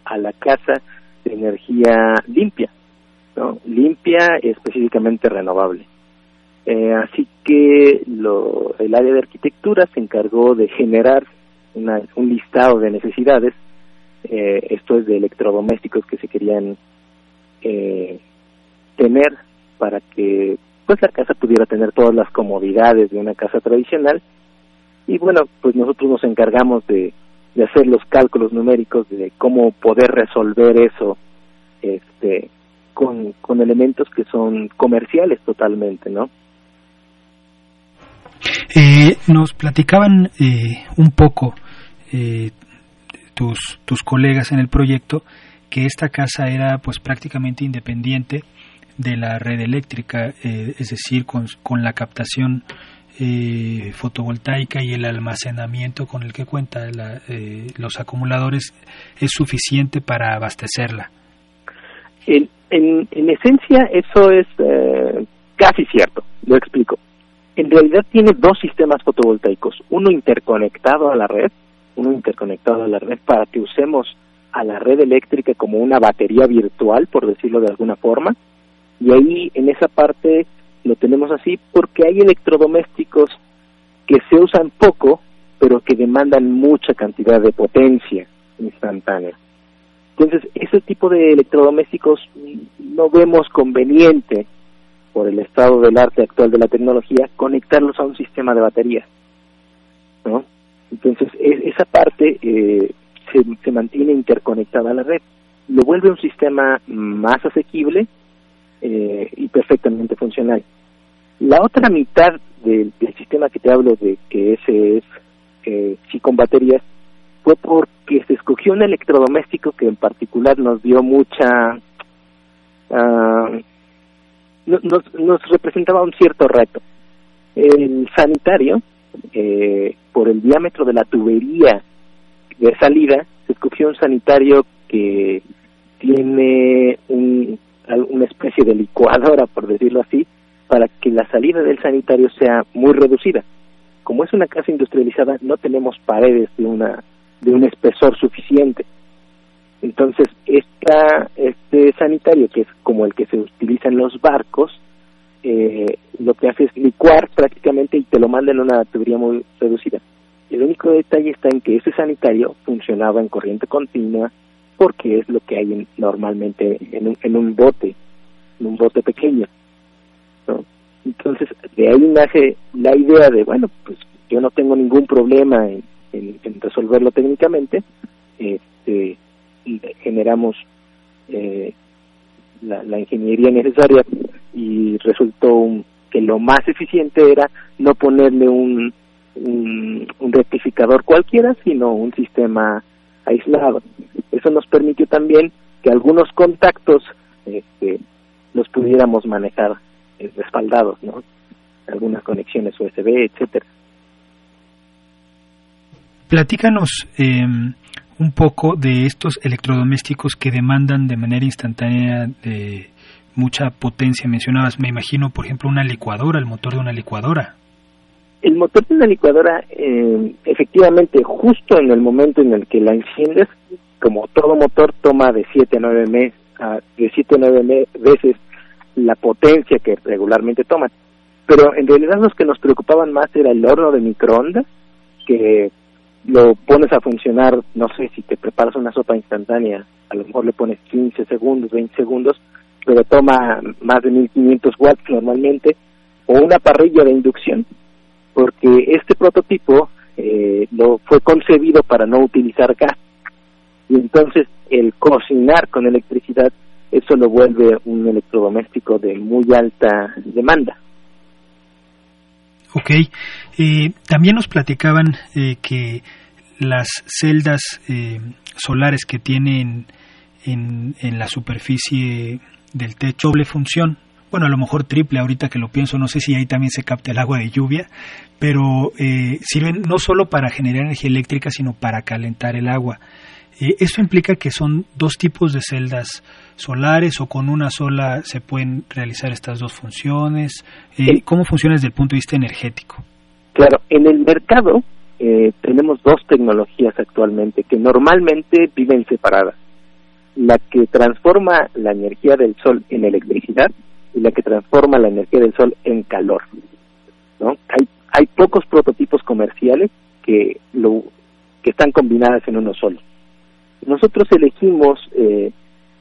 a la casa de energía limpia, ¿no? limpia específicamente renovable. Eh, así que lo, el área de arquitectura se encargó de generar una, un listado de necesidades, eh, esto es de electrodomésticos que se querían eh, tener para que pues la casa pudiera tener todas las comodidades de una casa tradicional y bueno pues nosotros nos encargamos de de hacer los cálculos numéricos de cómo poder resolver eso este con, con elementos que son comerciales totalmente, ¿no? Eh, nos platicaban eh, un poco eh, tus, tus colegas en el proyecto que esta casa era pues prácticamente independiente de la red eléctrica, es decir, con, con la captación eh, fotovoltaica y el almacenamiento con el que cuenta eh, los acumuladores es suficiente para abastecerla. En, en, en esencia eso es eh, casi cierto, lo explico. En realidad tiene dos sistemas fotovoltaicos, uno interconectado a la red, uno interconectado a la red para que usemos a la red eléctrica como una batería virtual, por decirlo de alguna forma, y ahí en esa parte lo tenemos así porque hay electrodomésticos que se usan poco, pero que demandan mucha cantidad de potencia instantánea. Entonces, ese tipo de electrodomésticos no vemos conveniente, por el estado del arte actual de la tecnología, conectarlos a un sistema de baterías. ¿no? Entonces, esa parte eh, se, se mantiene interconectada a la red. Lo vuelve un sistema más asequible eh, y perfectamente funcional. La otra mitad del, sistema que te hablo de que ese es eh, sí con baterías fue porque se escogió un electrodoméstico que en particular nos dio mucha uh, nos, nos representaba un cierto reto el sanitario eh, por el diámetro de la tubería de salida se escogió un sanitario que tiene un una especie de licuadora, por decirlo así, para que la salida del sanitario sea muy reducida. Como es una casa industrializada, no tenemos paredes de una de un espesor suficiente. Entonces, esta, este sanitario, que es como el que se utiliza en los barcos, eh, lo que hace es licuar prácticamente y te lo manda en una tubería muy reducida. El único detalle está en que ese sanitario funcionaba en corriente continua porque es lo que hay normalmente en un, en un bote, en un bote pequeño. ¿no? Entonces, de ahí nace la idea de, bueno, pues yo no tengo ningún problema en, resolverlo técnicamente, este, generamos eh, la, ingeniería necesaria y resultó que lo más eficiente era no ponerle un, un, un rectificador cualquiera, sino un sistema aislado. Eso nos permitió también que algunos contactos este, los pudiéramos manejar eh, respaldados, ¿no? algunas conexiones USB, etcétera. Platícanos eh, un poco de estos electrodomésticos que demandan de manera instantánea de mucha potencia. Mencionabas, me imagino, por ejemplo, una licuadora, el motor de una licuadora. El motor de una licuadora, eh, efectivamente, justo en el momento en el que la enciendes, como todo motor, toma de 7 a 9 meses, de 7 a 9 veces la potencia que regularmente toman. Pero en realidad los que nos preocupaban más era el horno de microondas, que lo pones a funcionar, no sé, si te preparas una sopa instantánea, a lo mejor le pones 15 segundos, 20 segundos, pero toma más de 1500 watts normalmente, o una parrilla de inducción, porque este prototipo eh, lo fue concebido para no utilizar gas. Y entonces el cocinar con electricidad, eso lo vuelve un electrodoméstico de muy alta demanda. Ok. Eh, también nos platicaban eh, que las celdas eh, solares que tienen en, en, la superficie del techo doble función, bueno, a lo mejor triple ahorita que lo pienso, no sé si ahí también se capta el agua de lluvia, pero sirven no solo para generar energía eléctrica, sino para calentar el agua. eso implica que son dos tipos de celdas solares o con una sola se pueden realizar estas dos funciones? Eh, ¿Cómo funciona desde el punto de vista energético? Claro, en el mercado eh, tenemos dos tecnologías actualmente que normalmente viven separadas. La que transforma la energía del sol en electricidad y la que transforma la energía del sol en calor. ¿no? Hay, hay pocos prototipos comerciales que, lo, que están combinadas en uno solo. Nosotros elegimos eh,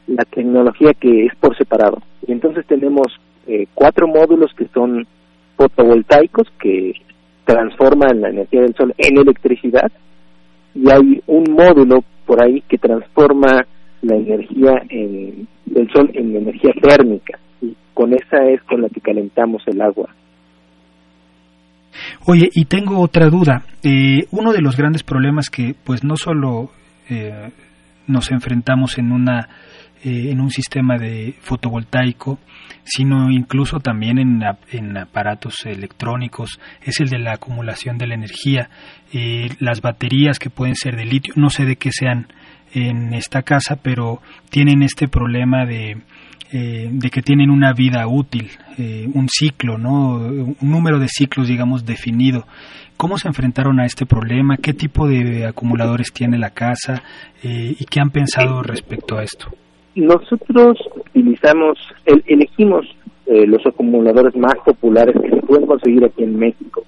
la tecnología que es por separado. Y entonces tenemos eh, cuatro módulos que son fotovoltaicos que transforman la energía del sol en electricidad y hay un módulo por ahí que transforma la energía en, del sol en energía térmica y con esa es con la que calentamos el agua. Oye, y tengo otra duda. Eh, uno de los grandes problemas que pues no solo eh, nos enfrentamos en una eh, en un sistema de fotovoltaico, sino incluso también en, en aparatos electrónicos, es el de la acumulación de la energía. Eh, las baterías que pueden ser de litio, no sé de qué sean en esta casa, pero tienen este problema de, eh, de que tienen una vida útil, un ciclo, ¿no? un número de ciclos, digamos, definido. ¿Cómo se enfrentaron a este problema? ¿Qué tipo de acumuladores tiene la casa? ¿Y qué han pensado respecto a esto? nosotros utilizamos, elegimos eh, los acumuladores más populares que se pueden conseguir aquí en México,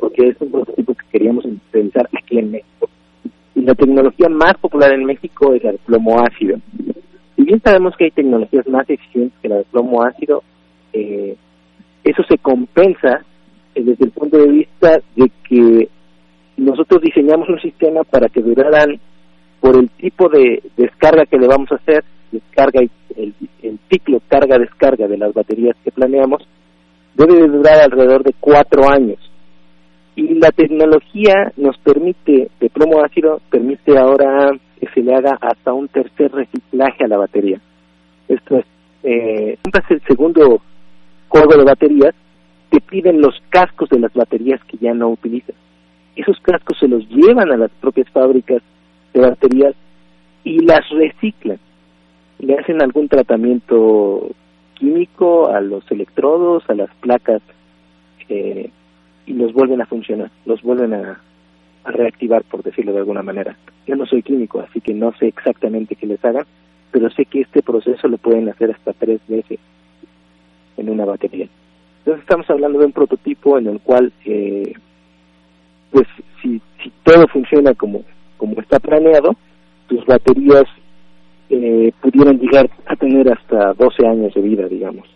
porque es un prototipo que queríamos utilizar aquí en México. Y la tecnología más popular en México es el plomo ácido. Si bien sabemos que hay tecnologías más eficientes que la de plomo ácido, eh, eso se compensa eh, desde el punto de vista de que nosotros diseñamos un sistema para que duraran por el tipo de descarga que le vamos a hacer descarga y el, ciclo carga-descarga de las baterías que planeamos debe de durar alrededor de cuatro años. Y la tecnología nos permite, de plomo ácido, permite ahora se le haga hasta un tercer reciclaje a la batería. Esto es, eh, el segundo juego de baterías, te piden los cascos de las baterías que ya no utilizan. Esos cascos se los llevan a las propias fábricas de baterías y las reciclan le hacen algún tratamiento químico a los electrodos, a las placas eh, y los vuelven a funcionar, los vuelven a, reactivar, por decirlo de alguna manera. Yo no soy químico, así que no sé exactamente qué les hagan, pero sé que este proceso lo pueden hacer hasta tres veces en una batería. Entonces estamos hablando de un prototipo en el cual, eh, pues si, si todo funciona como, como está planeado, tus baterías eh, pudieran llegar a tener hasta 12 años de vida, digamos.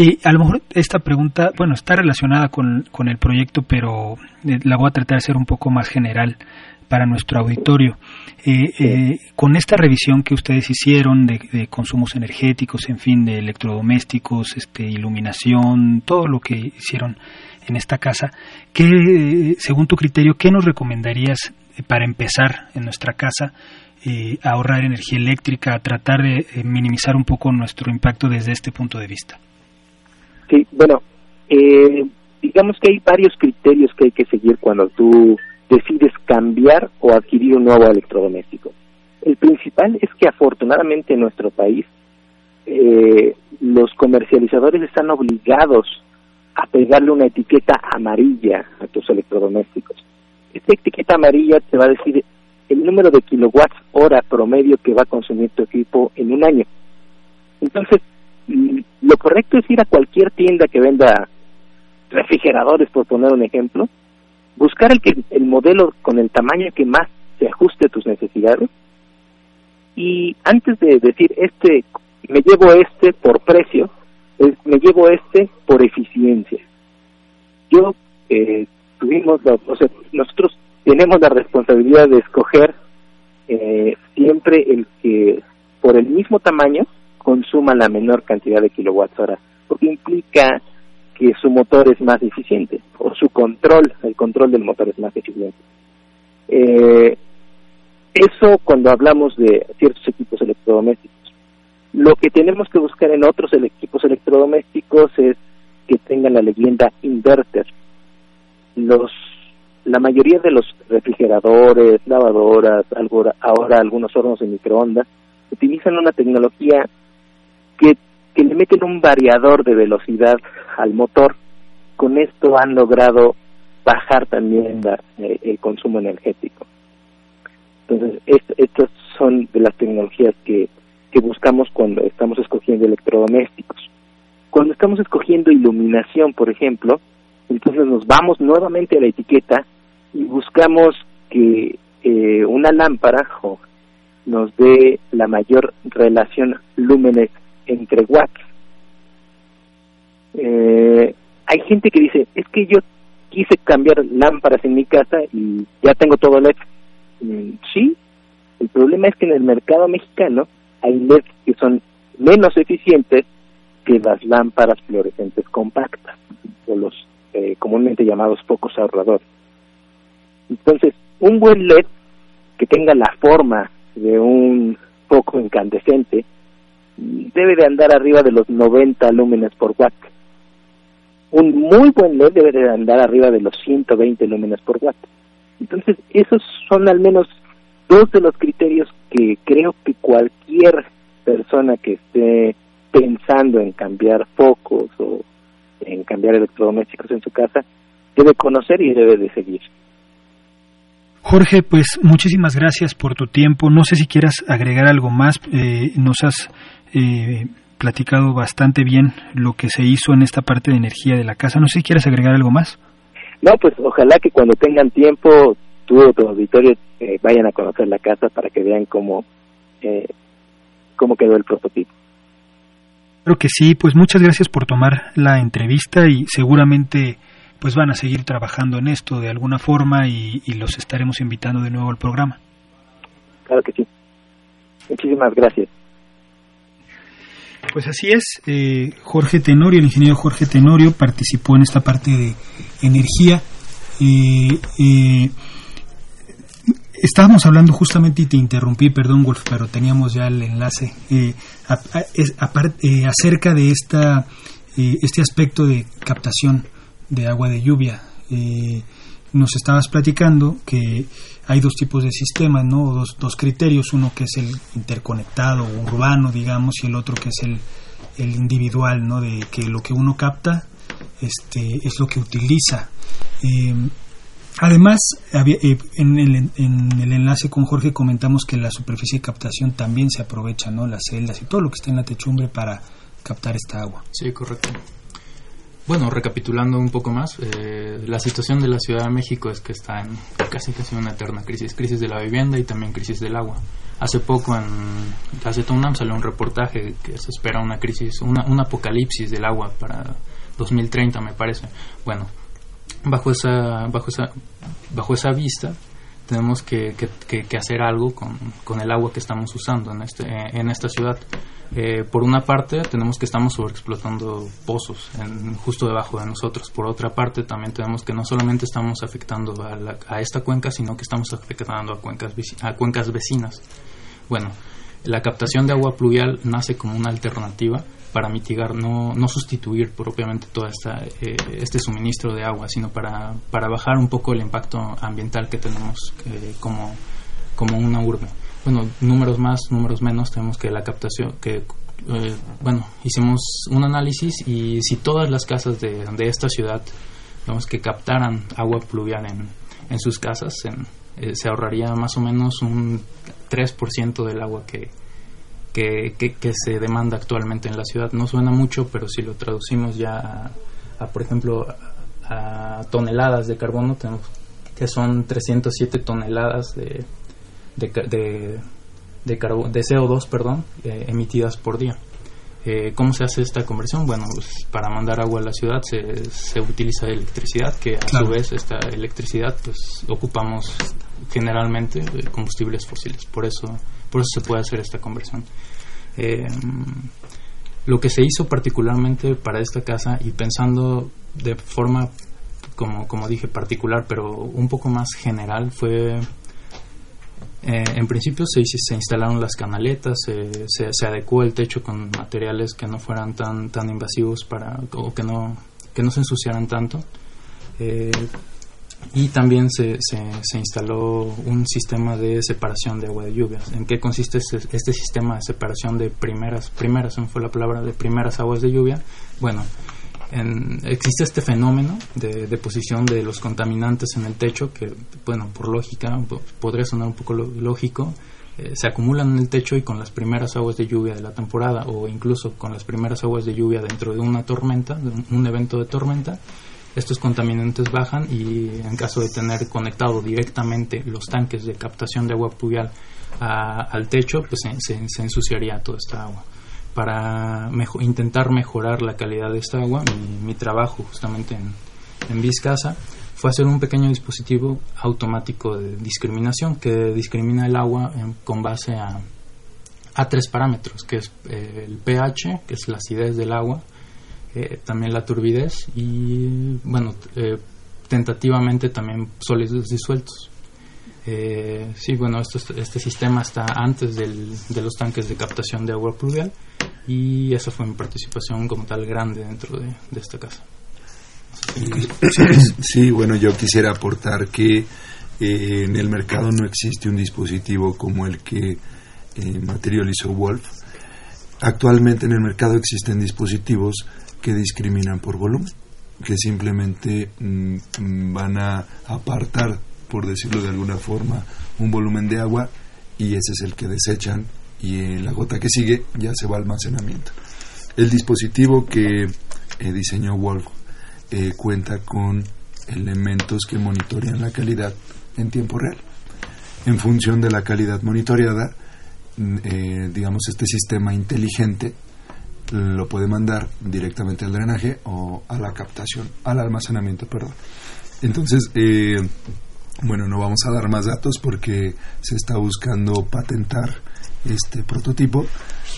Y a lo mejor esta pregunta, bueno, está relacionada con, con el proyecto, pero eh, la voy a tratar de ser un poco más general para nuestro auditorio. Eh, eh, con esta revisión que ustedes hicieron de, de, consumos energéticos, en fin, de electrodomésticos, este, iluminación, todo lo que hicieron en esta casa, ¿qué, según tu criterio, qué nos recomendarías para empezar en nuestra casa eh, ahorrar energía eléctrica, a tratar de minimizar un poco nuestro impacto desde este punto de vista. Sí, bueno, Eh, digamos que hay varios criterios que hay que seguir cuando tú decides cambiar o adquirir un nuevo electrodoméstico. El principal es que afortunadamente en nuestro país eh, los comercializadores están obligados a pegarle una etiqueta amarilla a tus electrodomésticos. Esta etiqueta amarilla te va a decir el número de kilowatts hora promedio que va a consumir tu equipo en un año. Entonces, lo correcto es ir a cualquier tienda que venda refrigeradores, por poner un ejemplo, buscar el, que, el modelo con el tamaño que más se ajuste a tus necesidades y antes de decir este me llevo este por precio me llevo este por eficiencia yo eh, tuvimos o sea nosotros tenemos la responsabilidad de escoger eh, siempre el que por el mismo tamaño consuma la menor cantidad de kilowatts hora porque implica que su motor es más eficiente o su control, el control del motor es más eficiente. Eh, eso cuando hablamos de ciertos equipos electrodomésticos. Lo que tenemos que buscar en otros equipos electrodomésticos es que tengan la leyenda inverter. Los, la mayoría de los refrigeradores, lavadoras, ahora algunos hornos de microondas, utilizan una tecnología que le meten un variador de velocidad al motor. Con esto han logrado bajar también eh, el consumo energético. Entonces, estas son de las tecnologías que, que buscamos cuando estamos escogiendo electrodomésticos. Cuando estamos escogiendo iluminación, por ejemplo, entonces nos vamos nuevamente a la etiqueta y buscamos que eh, una lámpara nos dé la mayor relación lúmenes entre watts. Eh, hay gente que dice, es que yo quise cambiar lámparas en mi casa y ya tengo todo LED. Mm, sí, el problema es que en el mercado mexicano hay LED que son menos eficientes que las lámparas fluorescentes compactas o los eh, comúnmente llamados pocos ahorradores. Entonces, un buen LED que tenga la forma de un foco incandescente debe de andar arriba de los 90 lúmenes por watt. Un muy buen LED debe de andar arriba de los 120 lúmenes por watt. Entonces, esos son al menos dos de los criterios que creo que cualquier persona que esté pensando en cambiar focos o en cambiar electrodomésticos en su casa debe conocer y debe de seguir. Jorge, pues muchísimas gracias por tu tiempo. No sé si quieras agregar algo más. Eh, nos has eh, platicado bastante bien lo que se hizo en esta parte de energía de la casa. No sé si quieres agregar algo más. No, pues ojalá que cuando tengan tiempo, tú o tu auditorio eh, vayan a conocer la casa para que vean cómo, eh, cómo quedó el prototipo. Creo que sí, pues muchas gracias por tomar la entrevista y seguramente pues van a seguir trabajando en esto de alguna forma y, y los estaremos invitando de nuevo al programa. Claro que sí. Muchísimas gracias. Pues así es, eh, Jorge Tenorio, el ingeniero Jorge Tenorio participó en esta parte de energía. Eh, eh, estábamos hablando justamente y te interrumpí, perdón Wolf, pero teníamos ya el enlace acerca de esta, este aspecto de captación de agua de lluvia. nos estabas platicando que hay dos tipos de sistemas, ¿no? Dos, dos criterios, uno que es el interconectado urbano, digamos, y el otro que es el, el individual, ¿no? De que lo que uno capta este, es lo que utiliza. Eh, además, eh, en, el, en, el, enlace con Jorge comentamos que la superficie de captación también se aprovecha, ¿no? Las celdas y todo lo que está en la techumbre para captar esta agua. Sí, correcto. Bueno, recapitulando un poco más, eh, la situación de la Ciudad de México es que está en casi casi una eterna crisis, crisis de la vivienda y también crisis del agua. Hace poco en la ZUNAM salió un reportaje que se espera una crisis, una, un apocalipsis del agua para 2030 me parece. Bueno, bajo esa, bajo esa, bajo esa vista tenemos que, que, hacer algo con, con, el agua que estamos usando en, este, en esta ciudad. Eh, por una parte, tenemos que estamos sobreexplotando pozos en, justo debajo de nosotros. Por otra parte, también tenemos que no solamente estamos afectando a, esta cuenca, sino que estamos afectando a cuencas, a cuencas vecinas. Bueno, la captación de agua pluvial nace como una alternativa para mitigar, no, no sustituir propiamente todo esta, eh, este suministro de agua, sino para, para bajar un poco el impacto ambiental que tenemos eh, como, como una urbe. Bueno, números más, números menos, tenemos que la captación, que eh, bueno, hicimos un análisis y si todas las casas de, de esta ciudad, digamos, que captaran agua pluvial en, en sus casas, se ahorraría más o menos un 3% del agua que, que, se demanda actualmente en la ciudad. No suena mucho, pero si lo traducimos ya a, por ejemplo, a, toneladas de carbono, tenemos que son 307 toneladas de, de, de, de, de CO2 perdón, eh, emitidas por día. Eh, ¿Cómo se hace esta conversión? Bueno, pues para mandar agua a la ciudad se, se utiliza electricidad, que a su vez esta electricidad pues ocupamos generalmente combustibles fósiles. Por eso, por eso se puede hacer esta conversión. Eh, lo que se hizo particularmente para esta casa y pensando de forma, como, como dije, particular, pero un poco más general, fue eh, en principio se, se instalaron las canaletas, se, se, adecuó el techo con materiales que no fueran tan, tan invasivos para, o que no, que no se ensuciaran tanto. Eh, y también se, se, instaló un sistema de separación de agua de lluvia. ¿En qué consiste este, este sistema de separación de primeras, primeras, fue la palabra, de primeras aguas de lluvia? Bueno, existe este fenómeno de deposición de los contaminantes en el techo que, bueno, por lógica, podría sonar un poco lógico, eh, se acumulan en el techo y con las primeras aguas de lluvia de la temporada o incluso con las primeras aguas de lluvia dentro de una tormenta, de un evento de tormenta, estos contaminantes bajan y en caso de tener conectado directamente los tanques de captación de agua pluvial al techo, pues se, se, ensuciaría toda esta agua. Para intentar mejorar la calidad de esta agua, mi, trabajo justamente en, en Vizcasa fue hacer un pequeño dispositivo automático de discriminación que discrimina el agua con base a, a tres parámetros, que es eh, el pH, que es la acidez del agua, eh, también la turbidez y, bueno, eh, tentativamente también sólidos disueltos. Eh, sí, bueno, este sistema está antes del, de los tanques de captación de agua pluvial y esa fue mi participación como tal grande dentro de, esta casa. Sí, bueno, yo quisiera aportar que en el mercado no existe un dispositivo como el que materializó Wolf. Actualmente en el mercado existen dispositivos que discriminan por volumen, que simplemente mm, van a apartar, por decirlo de alguna forma, un volumen de agua y ese es el que desechan y en la gota que sigue ya se va al almacenamiento. El dispositivo que eh, diseñó Wolf eh, cuenta con elementos que monitorean la calidad en tiempo real. En función de la calidad monitoreada, mm, eh, digamos, este sistema inteligente lo puede mandar directamente al drenaje o a la captación, al almacenamiento, perdón. Entonces, eh, bueno, no vamos a dar más datos porque se está buscando patentar este prototipo,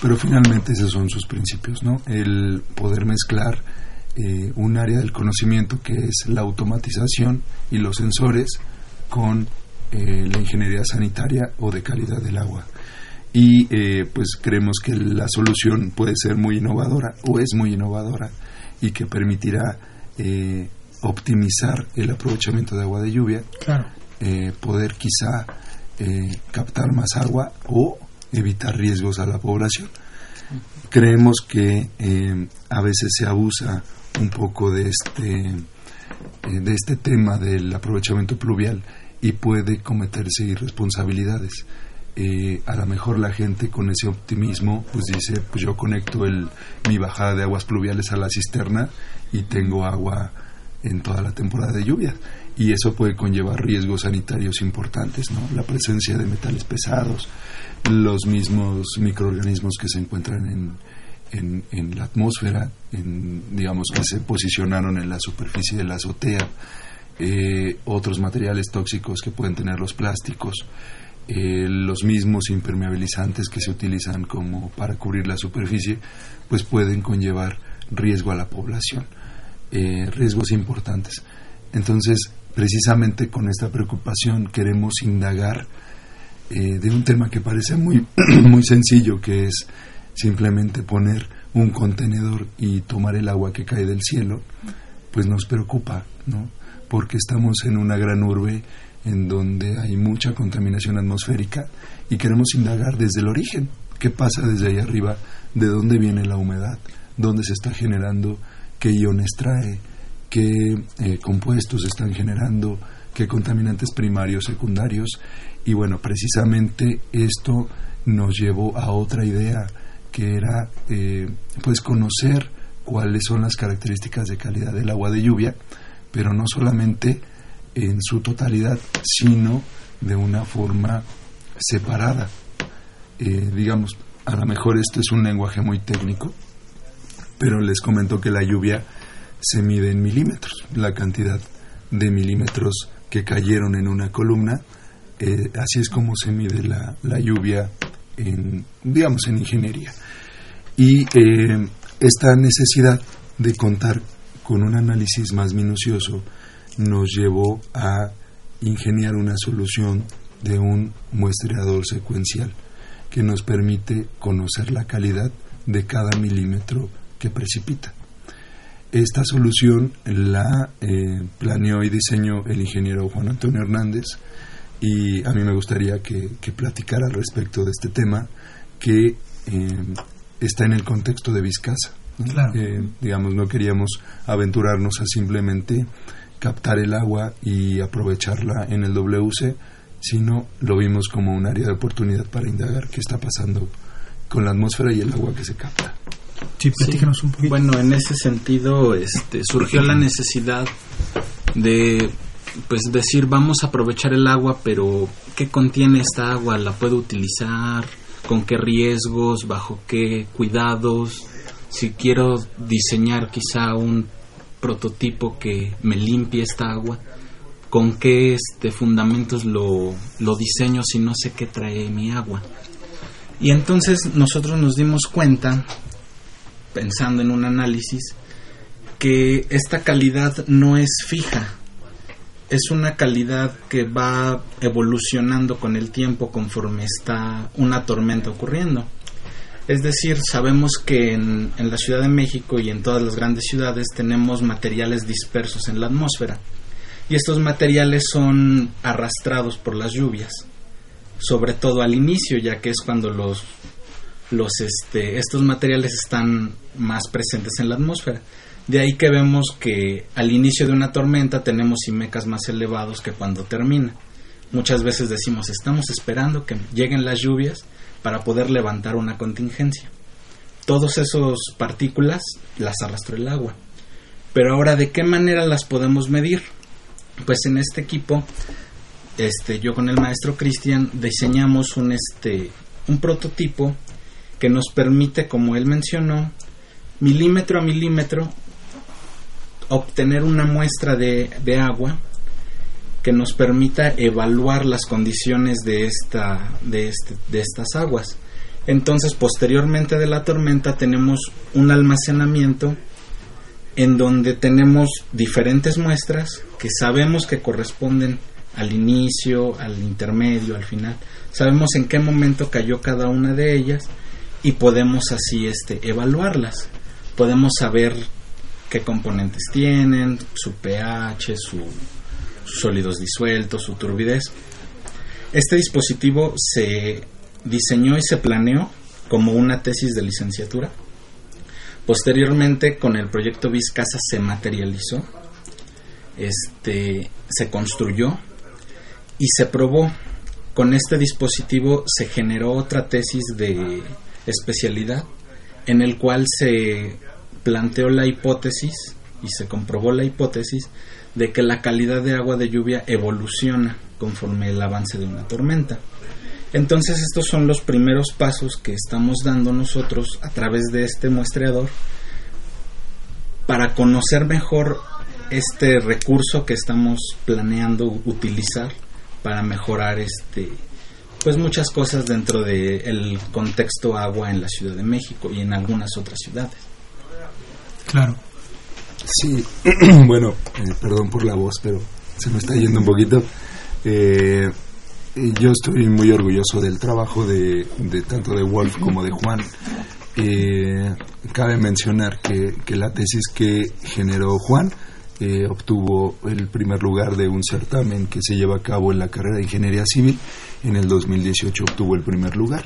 pero finalmente esos son sus principios, ¿no? El poder mezclar eh, un área del conocimiento que es la automatización y los sensores con eh, la ingeniería sanitaria o de calidad del agua y eh, pues creemos que la solución puede ser muy innovadora o es muy innovadora y que permitirá eh, optimizar el aprovechamiento de agua de lluvia, eh, poder quizá captar más agua o evitar riesgos a la población. Creemos que a veces se abusa un poco de este, de este tema del aprovechamiento pluvial y puede cometerse irresponsabilidades. Eh, a lo mejor la gente con ese optimismo pues dice pues yo conecto el, mi bajada de aguas pluviales a la cisterna y tengo agua en toda la temporada de lluvia y eso puede conllevar riesgos sanitarios importantes ¿no? la presencia de metales pesados los mismos microorganismos que se encuentran en, en, en la atmósfera en, digamos que se posicionaron en la superficie de la azotea eh, otros materiales tóxicos que pueden tener los plásticos eh, los mismos impermeabilizantes que se utilizan como para cubrir la superficie, pues pueden conllevar riesgo a la población, eh, riesgos importantes. Entonces, precisamente con esta preocupación queremos indagar eh, de un tema que parece muy, muy sencillo, que es simplemente poner un contenedor y tomar el agua que cae del cielo, pues nos preocupa, ¿no? Porque estamos en una gran urbe en donde hay mucha contaminación atmosférica y queremos indagar desde el origen, qué pasa desde ahí arriba, de dónde viene la humedad, dónde se está generando, qué iones trae, qué eh, compuestos están generando, qué contaminantes primarios, secundarios. Y bueno, precisamente esto nos llevó a otra idea que era eh, pues conocer cuáles son las características de calidad del agua de lluvia, pero no solamente en su totalidad, sino de una forma separada. Eh, digamos, a lo mejor esto es un lenguaje muy técnico, pero les comento que la lluvia se mide en milímetros, la cantidad de milímetros que cayeron en una columna, eh, así es como se mide la, la, lluvia en, digamos, en ingeniería. Y eh, esta necesidad de contar con un análisis más minucioso nos llevó a ingeniar una solución de un muestreador secuencial que nos permite conocer la calidad de cada milímetro que precipita. Esta solución la eh, planeó y diseñó el ingeniero Juan Antonio Hernández y a mí me gustaría que, platicara al respecto de este tema que eh, está en el contexto de Vizcasa. Eh, digamos, no queríamos aventurarnos a simplemente captar el agua y aprovecharla en el WC, sino lo vimos como un área de oportunidad para indagar qué está pasando con la atmósfera y el agua que se capta. Sí, platícanos un poquito. Bueno, en ese sentido este, surgió la necesidad de pues decir vamos a aprovechar el agua, pero ¿qué contiene esta agua? ¿La puedo utilizar? ¿Con qué riesgos? ¿Bajo qué cuidados? Si quiero diseñar quizá un prototipo que me limpie esta agua, ¿con qué este, fundamentos lo, lo diseño si no sé qué trae mi agua? Y entonces nosotros nos dimos cuenta pensando en un análisis, que esta calidad no es fija, es una calidad que va evolucionando con el tiempo conforme está una tormenta ocurriendo. Es decir, sabemos que en, la Ciudad de México y en todas las grandes ciudades tenemos materiales dispersos en la atmósfera y estos materiales son arrastrados por las lluvias, sobre todo al inicio, ya que es cuando los los este, estos materiales están más presentes en la atmósfera. De ahí que vemos que al inicio de una tormenta tenemos IMECAS más elevados que cuando termina. Muchas veces decimos, estamos esperando que lleguen las lluvias para poder levantar una contingencia. Todas esas partículas las arrastró el agua. Pero ahora, ¿de qué manera las podemos medir? Pues en este equipo, este, yo con el maestro Cristian diseñamos un, este, un prototipo que nos permite, como él mencionó, milímetro a milímetro obtener una muestra de, agua que nos permita evaluar las condiciones de, esta, de, este, de estas aguas. Entonces, posteriormente de la tormenta tenemos un almacenamiento en donde tenemos diferentes muestras que sabemos que corresponden al inicio, al intermedio, al final. Sabemos en qué momento cayó cada una de ellas y podemos así este, evaluarlas. Podemos saber qué componentes tienen, su pH, sus sólidos disueltos, su turbidez. Este dispositivo se diseñó y se planeó como una tesis de licenciatura. Posteriormente, con el proyecto Vizcasa se materializó, este, se construyó y se probó. Con este dispositivo se generó otra tesis de especialidad en el cual se planteó la hipótesis y se comprobó la hipótesis de que la calidad de agua de lluvia evoluciona conforme el avance de una tormenta. Entonces estos son los primeros pasos que estamos dando nosotros a través de este muestreador para conocer mejor este recurso que estamos planeando utilizar para mejorar este pues muchas cosas dentro del contexto agua en la Ciudad de México y en algunas otras ciudades. Claro. Sí, bueno, eh, perdón por la voz, pero se me está yendo un poquito. Eh, yo estoy muy orgulloso del trabajo de, tanto de Wolf como de Juan. Eh, cabe mencionar que, que, la tesis que generó Juan eh, obtuvo el primer lugar de un certamen que se lleva a cabo en la carrera de Ingeniería Civil. En el 2018 obtuvo el primer lugar.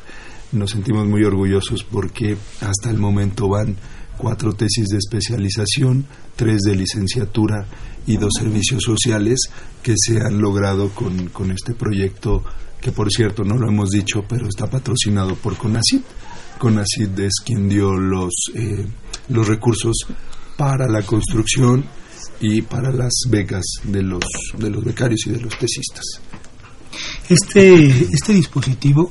Nos sentimos muy orgullosos porque hasta el momento van cuatro tesis de especialización, tres de licenciatura y dos servicios sociales que se han logrado con, con este proyecto que por cierto no lo hemos dicho, pero está patrocinado por CONACYT. CONACYT es quien dio los, eh, los recursos para la construcción y para las becas de los, de los becarios y de los tesistas. Este, este dispositivo,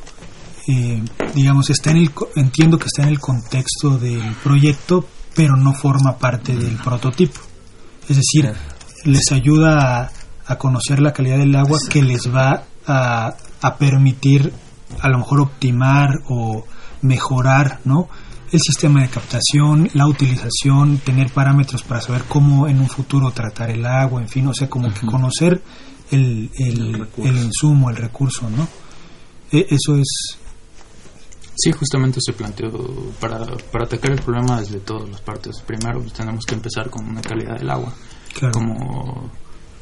eh, digamos, está en el, entiendo que está en el contexto del proyecto, pero no forma parte del prototipo. Es decir, les ayuda a, a conocer la calidad del agua que les va a, a permitir a lo mejor optimar o mejorar, ¿no? el sistema de captación, la utilización, tener parámetros para saber cómo en un futuro tratar el agua, en fin, o sea, como que conocer el, el, el, insumo, el recurso, ¿no? E, eso es... Sí, justamente se planteó para, para atacar el problema desde todas las partes. Primero pues, tenemos que empezar con una calidad del agua. Claro. Como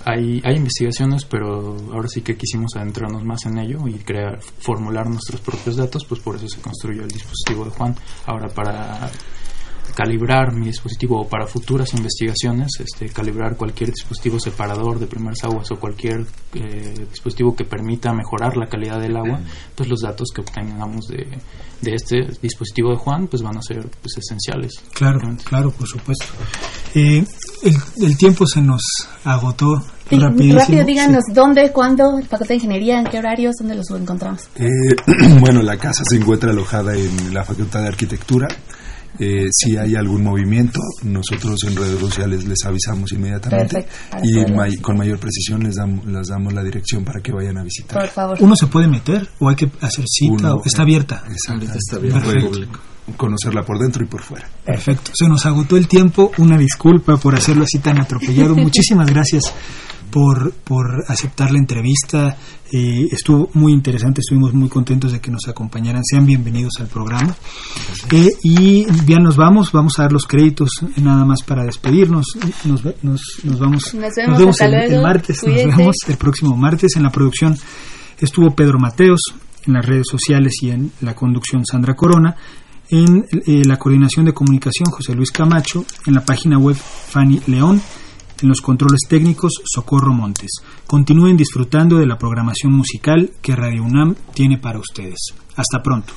hay, hay investigaciones, pero ahora sí que quisimos adentrarnos más en ello y crear, formular nuestros propios datos, pues por eso se construyó el dispositivo de Juan. Ahora para calibrar mi dispositivo o para futuras investigaciones, este, calibrar cualquier dispositivo separador de primeras aguas o cualquier eh, dispositivo que permita mejorar la calidad del agua, pues los datos que obtengamos de, de este dispositivo de Juan pues van a ser pues, esenciales. Claro, claro, por supuesto. Eh, el, el, tiempo se nos agotó. Sí, rápido, díganos sí. dónde, cuándo, el Facultad de Ingeniería, en qué horarios, dónde los encontramos. Eh, bueno, la casa se encuentra alojada en la Facultad de Arquitectura. Eh, si hay algún movimiento, nosotros en redes sociales les avisamos inmediatamente y may, con mayor precisión les damos, les damos la dirección para que vayan a visitar. Por favor. ¿Uno se puede meter o hay que hacer cita? Uno, o está abierta? Exacto. Está abierta al público. Conocerla por dentro y por fuera. Perfecto. Se nos agotó el tiempo. Una disculpa por hacerlo así tan atropellado. Muchísimas gracias por, por aceptar la entrevista. Eh, estuvo muy interesante, estuvimos muy contentos de que nos acompañaran. Sean bienvenidos al programa. Eh, y ya nos vamos, vamos a dar los créditos nada más para despedirnos. Nos, nos, nos vamos, nos vemos, nos vemos el, luego. el, martes, Cuídate. nos vemos el próximo martes. En la producción estuvo Pedro Mateos, en las redes sociales y en la conducción Sandra Corona. En eh, la coordinación de comunicación José Luis Camacho, en la página web Fanny León, en los controles técnicos Socorro Montes. Continúen disfrutando de la programación musical que Radio UNAM tiene para ustedes. Hasta pronto.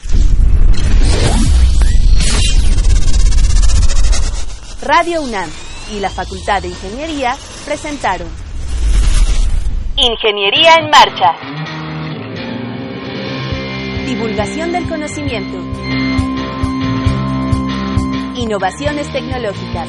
Radio UNAM y la Facultad de Ingeniería presentaron Ingeniería en Marcha. Divulgación del conocimiento. Innovaciones tecnológicas.